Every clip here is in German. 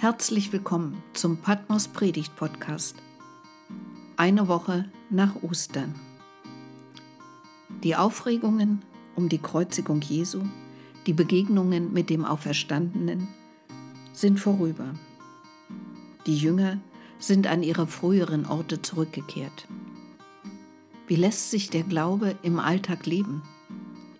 Herzlich willkommen zum Patmos Predigt Podcast. Eine Woche nach Ostern. Die Aufregungen um die Kreuzigung Jesu, die Begegnungen mit dem Auferstandenen sind vorüber. Die Jünger sind an ihre früheren Orte zurückgekehrt. Wie lässt sich der Glaube im Alltag leben?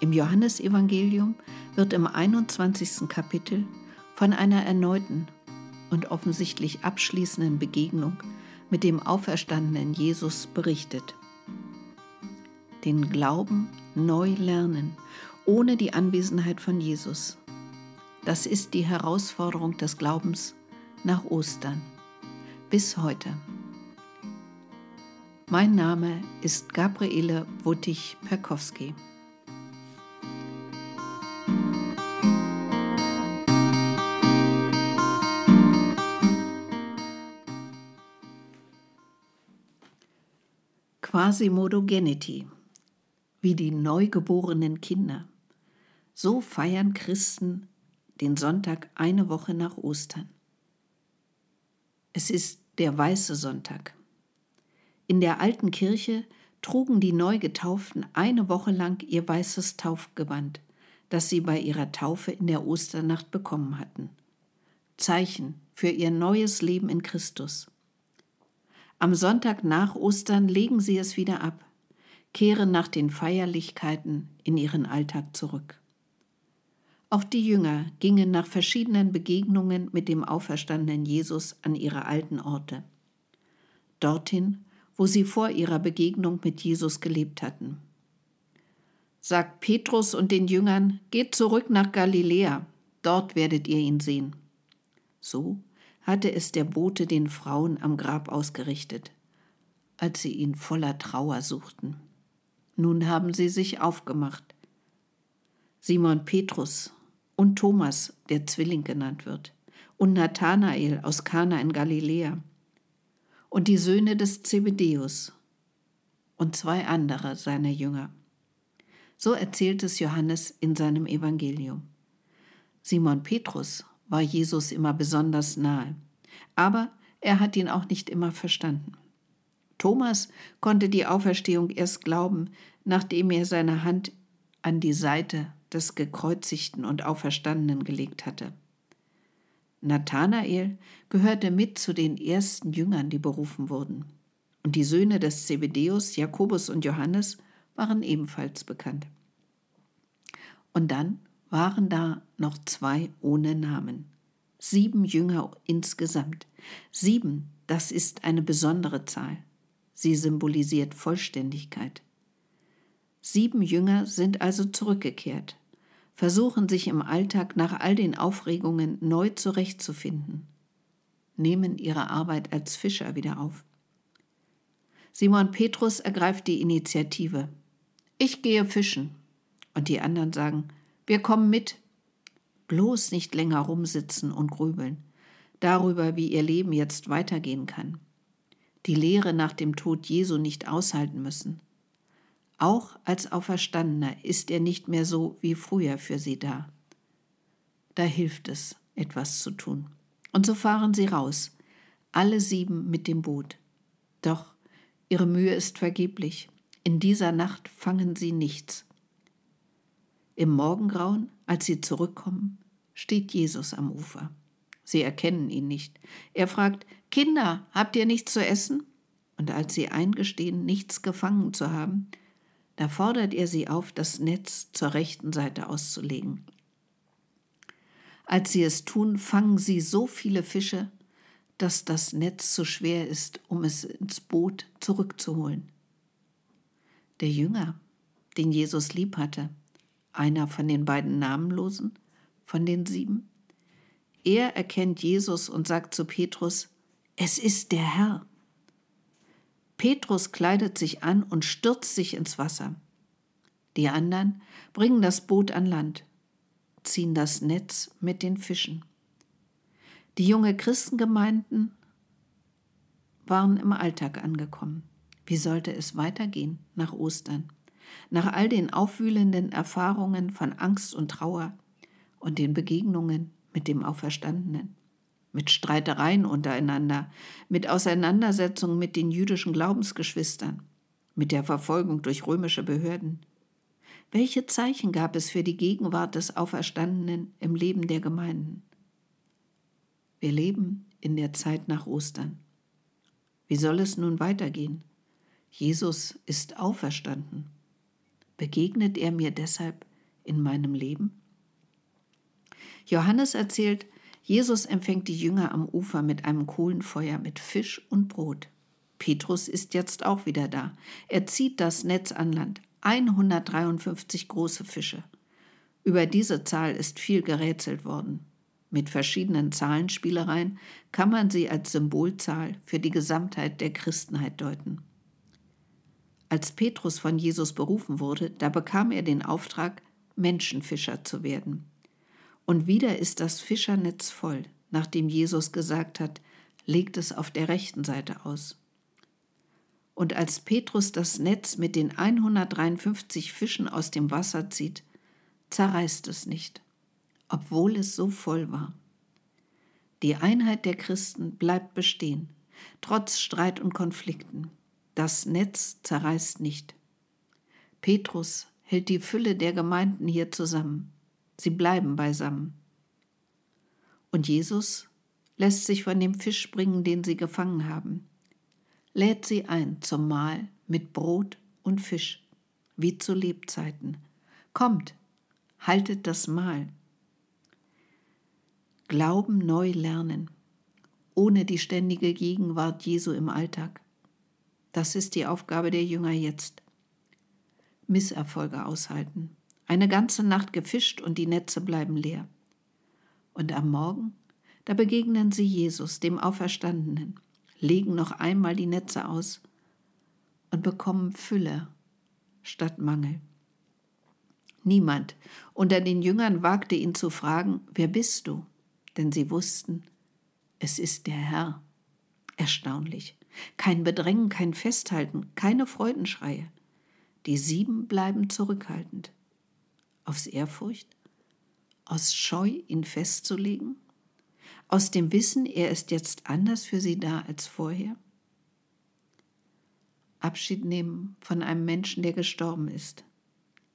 Im Johannesevangelium wird im 21. Kapitel von einer erneuten und offensichtlich abschließenden Begegnung mit dem auferstandenen Jesus berichtet. Den Glauben neu lernen, ohne die Anwesenheit von Jesus. Das ist die Herausforderung des Glaubens nach Ostern. Bis heute. Mein Name ist Gabriele Wuttig-Perkowski. Quasimodogenity, wie die neugeborenen Kinder. So feiern Christen den Sonntag eine Woche nach Ostern. Es ist der weiße Sonntag. In der alten Kirche trugen die Neugetauften eine Woche lang ihr weißes Taufgewand, das sie bei ihrer Taufe in der Osternacht bekommen hatten. Zeichen für ihr neues Leben in Christus. Am Sonntag nach Ostern legen sie es wieder ab, kehren nach den Feierlichkeiten in ihren Alltag zurück. Auch die Jünger gingen nach verschiedenen Begegnungen mit dem auferstandenen Jesus an ihre alten Orte. Dorthin, wo sie vor ihrer Begegnung mit Jesus gelebt hatten. Sagt Petrus und den Jüngern, geht zurück nach Galiläa, dort werdet ihr ihn sehen. So hatte es der Bote den Frauen am Grab ausgerichtet, als sie ihn voller Trauer suchten. Nun haben sie sich aufgemacht. Simon Petrus und Thomas, der Zwilling genannt wird, und Nathanael aus Kana in Galiläa und die Söhne des Zebedeus und zwei andere seiner Jünger. So erzählt es Johannes in seinem Evangelium. Simon Petrus war Jesus immer besonders nahe, aber er hat ihn auch nicht immer verstanden. Thomas konnte die Auferstehung erst glauben, nachdem er seine Hand an die Seite des gekreuzigten und Auferstandenen gelegt hatte. Nathanael gehörte mit zu den ersten Jüngern, die berufen wurden. Und die Söhne des Zebedeus, Jakobus und Johannes, waren ebenfalls bekannt. Und dann waren da noch zwei ohne Namen. Sieben Jünger insgesamt. Sieben, das ist eine besondere Zahl. Sie symbolisiert Vollständigkeit. Sieben Jünger sind also zurückgekehrt, versuchen sich im Alltag nach all den Aufregungen neu zurechtzufinden, nehmen ihre Arbeit als Fischer wieder auf. Simon Petrus ergreift die Initiative. Ich gehe fischen. Und die anderen sagen, wir kommen mit. Bloß nicht länger rumsitzen und grübeln darüber, wie ihr Leben jetzt weitergehen kann. Die Lehre nach dem Tod Jesu nicht aushalten müssen. Auch als Auferstandener ist er nicht mehr so wie früher für sie da. Da hilft es, etwas zu tun. Und so fahren sie raus, alle sieben mit dem Boot. Doch ihre Mühe ist vergeblich. In dieser Nacht fangen sie nichts. Im Morgengrauen, als sie zurückkommen, steht Jesus am Ufer. Sie erkennen ihn nicht. Er fragt, Kinder, habt ihr nichts zu essen? Und als sie eingestehen, nichts gefangen zu haben, da fordert er sie auf, das Netz zur rechten Seite auszulegen. Als sie es tun, fangen sie so viele Fische, dass das Netz zu schwer ist, um es ins Boot zurückzuholen. Der Jünger, den Jesus lieb hatte, einer von den beiden Namenlosen, von den sieben? Er erkennt Jesus und sagt zu Petrus, es ist der Herr. Petrus kleidet sich an und stürzt sich ins Wasser. Die anderen bringen das Boot an Land, ziehen das Netz mit den Fischen. Die junge Christengemeinden waren im Alltag angekommen. Wie sollte es weitergehen nach Ostern? Nach all den aufwühlenden Erfahrungen von Angst und Trauer und den Begegnungen mit dem Auferstandenen. mit Streitereien untereinander, mit Auseinandersetzungen mit den jüdischen Glaubensgeschwistern, mit der Verfolgung durch römische Behörden. Welche Zeichen gab es für die Gegenwart des Auferstandenen im Leben der Gemeinden? Wir leben in der Zeit nach Ostern. Wie soll es nun weitergehen? Jesus ist auferstanden. Begegnet er mir deshalb in meinem Leben? Johannes erzählt, Jesus empfängt die Jünger am Ufer mit einem Kohlenfeuer mit Fisch und Brot. Petrus ist jetzt auch wieder da. Er zieht das Netz an Land. 153 große Fische. Über diese Zahl ist viel gerätselt worden. Mit verschiedenen Zahlenspielereien kann man sie als Symbolzahl für die Gesamtheit der Christenheit deuten. Als Petrus von Jesus berufen wurde, da bekam er den Auftrag, Menschenfischer zu werden. Und wieder ist das Fischernetz voll, nachdem Jesus gesagt hat, legt es auf der rechten Seite aus. Und als Petrus das Netz mit den 153 Fischen aus dem Wasser zieht, zerreißt es nicht, obwohl es so voll war. Die Einheit der Christen bleibt bestehen, trotz Streit und Konflikten. Das Netz zerreißt nicht. Petrus hält die Fülle der Gemeinden hier zusammen. Sie bleiben beisammen. Und Jesus lässt sich von dem Fisch bringen, den sie gefangen haben, lädt sie ein zum Mahl mit Brot und Fisch, wie zu Lebzeiten. Kommt, haltet das Mahl. Glauben neu lernen, ohne die ständige Gegenwart Jesu im Alltag. Das ist die Aufgabe der Jünger jetzt. Misserfolge aushalten, eine ganze Nacht gefischt und die Netze bleiben leer. Und am Morgen, da begegnen sie Jesus, dem Auferstandenen, legen noch einmal die Netze aus und bekommen Fülle statt Mangel. Niemand unter den Jüngern wagte ihn zu fragen, wer bist du? Denn sie wussten, es ist der Herr. Erstaunlich. Kein Bedrängen, kein Festhalten, keine Freudenschreie. Die sieben bleiben zurückhaltend aus Ehrfurcht, aus Scheu, ihn festzulegen, aus dem Wissen, er ist jetzt anders für sie da als vorher? Abschied nehmen von einem Menschen, der gestorben ist,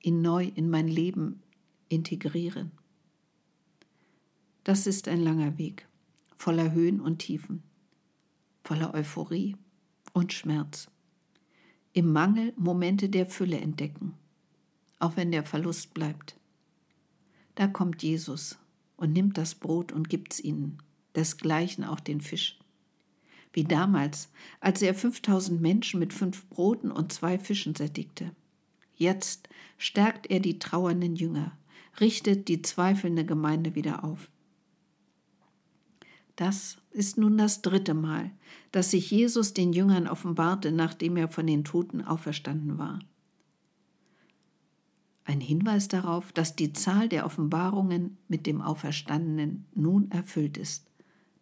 ihn neu in mein Leben integrieren. Das ist ein langer Weg, voller Höhen und Tiefen, voller Euphorie und Schmerz. Im Mangel Momente der Fülle entdecken auch wenn der Verlust bleibt. Da kommt Jesus und nimmt das Brot und gibt's ihnen, desgleichen auch den Fisch. Wie damals, als er 5000 Menschen mit fünf Broten und zwei Fischen sättigte. Jetzt stärkt er die trauernden Jünger, richtet die zweifelnde Gemeinde wieder auf. Das ist nun das dritte Mal, dass sich Jesus den Jüngern offenbarte, nachdem er von den Toten auferstanden war. Ein Hinweis darauf, dass die Zahl der Offenbarungen mit dem Auferstandenen nun erfüllt ist.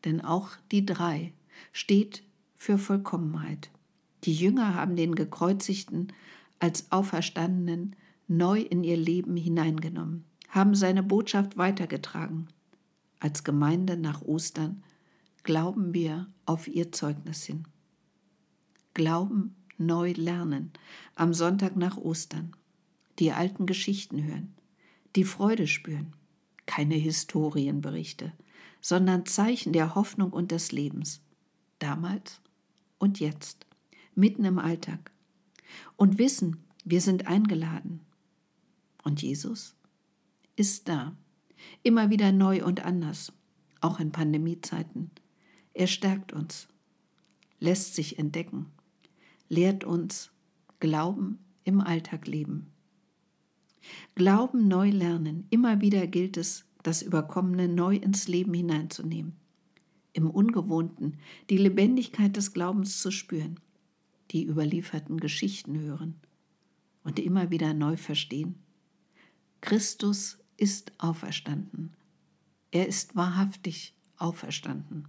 Denn auch die drei steht für Vollkommenheit. Die Jünger haben den Gekreuzigten als Auferstandenen neu in ihr Leben hineingenommen, haben seine Botschaft weitergetragen. Als Gemeinde nach Ostern glauben wir auf ihr Zeugnis hin. Glauben neu lernen am Sonntag nach Ostern die alten Geschichten hören, die Freude spüren, keine Historienberichte, sondern Zeichen der Hoffnung und des Lebens, damals und jetzt, mitten im Alltag, und wissen, wir sind eingeladen. Und Jesus ist da, immer wieder neu und anders, auch in Pandemiezeiten. Er stärkt uns, lässt sich entdecken, lehrt uns Glauben im Alltag leben. Glauben neu lernen. Immer wieder gilt es, das Überkommene neu ins Leben hineinzunehmen. Im Ungewohnten die Lebendigkeit des Glaubens zu spüren, die überlieferten Geschichten hören und immer wieder neu verstehen. Christus ist auferstanden. Er ist wahrhaftig auferstanden.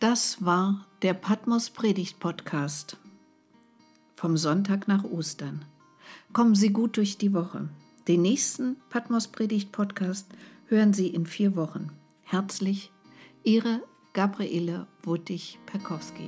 Das war der Patmos Predigt Podcast vom Sonntag nach Ostern. Kommen Sie gut durch die Woche. Den nächsten Patmos Predigt Podcast hören Sie in vier Wochen. Herzlich, Ihre Gabriele Wuttig-Perkowski.